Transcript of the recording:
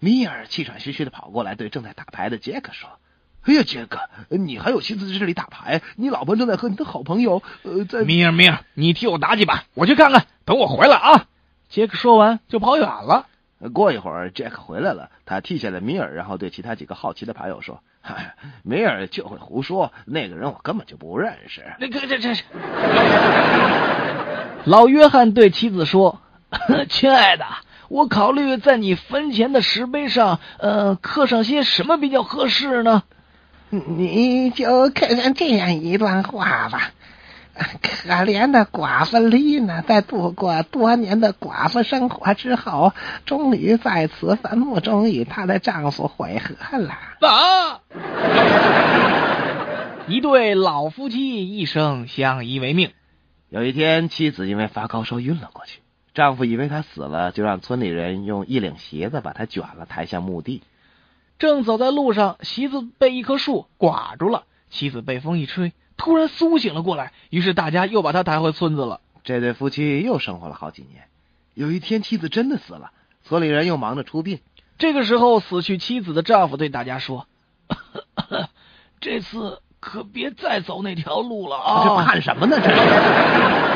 米尔气喘吁吁的跑过来，对正在打牌的杰克说：“哎呀，杰克，你还有心思在这里打牌？你老婆正在和你的好朋友……呃，在……米尔，米尔，你替我打几把，我去看看。等我回来啊！”杰克说完就跑远了。过一会儿，杰克回来了，他替下了米尔，然后对其他几个好奇的牌友说：“米尔就会胡说，那个人我根本就不认识。”那个这这是。老约翰对妻子说：“ 亲爱的。”我考虑在你坟前的石碑上，呃，刻上些什么比较合适呢？你就看看这样一段话吧：可怜的寡妇丽娜，在度过多年的寡妇生活之后，终于在此坟墓中与她的丈夫会合了。啊！一对老夫妻一生相依为命。有一天，妻子因为发高烧晕了过去。丈夫以为他死了，就让村里人用一领席子把他卷了，抬向墓地。正走在路上，席子被一棵树刮住了，妻子被风一吹，突然苏醒了过来。于是大家又把他抬回村子了。这对夫妻又生活了好几年。有一天，妻子真的死了，村里人又忙着出殡。这个时候，死去妻子的丈夫对大家说：“ 这次可别再走那条路了啊！这盼什么呢？这。”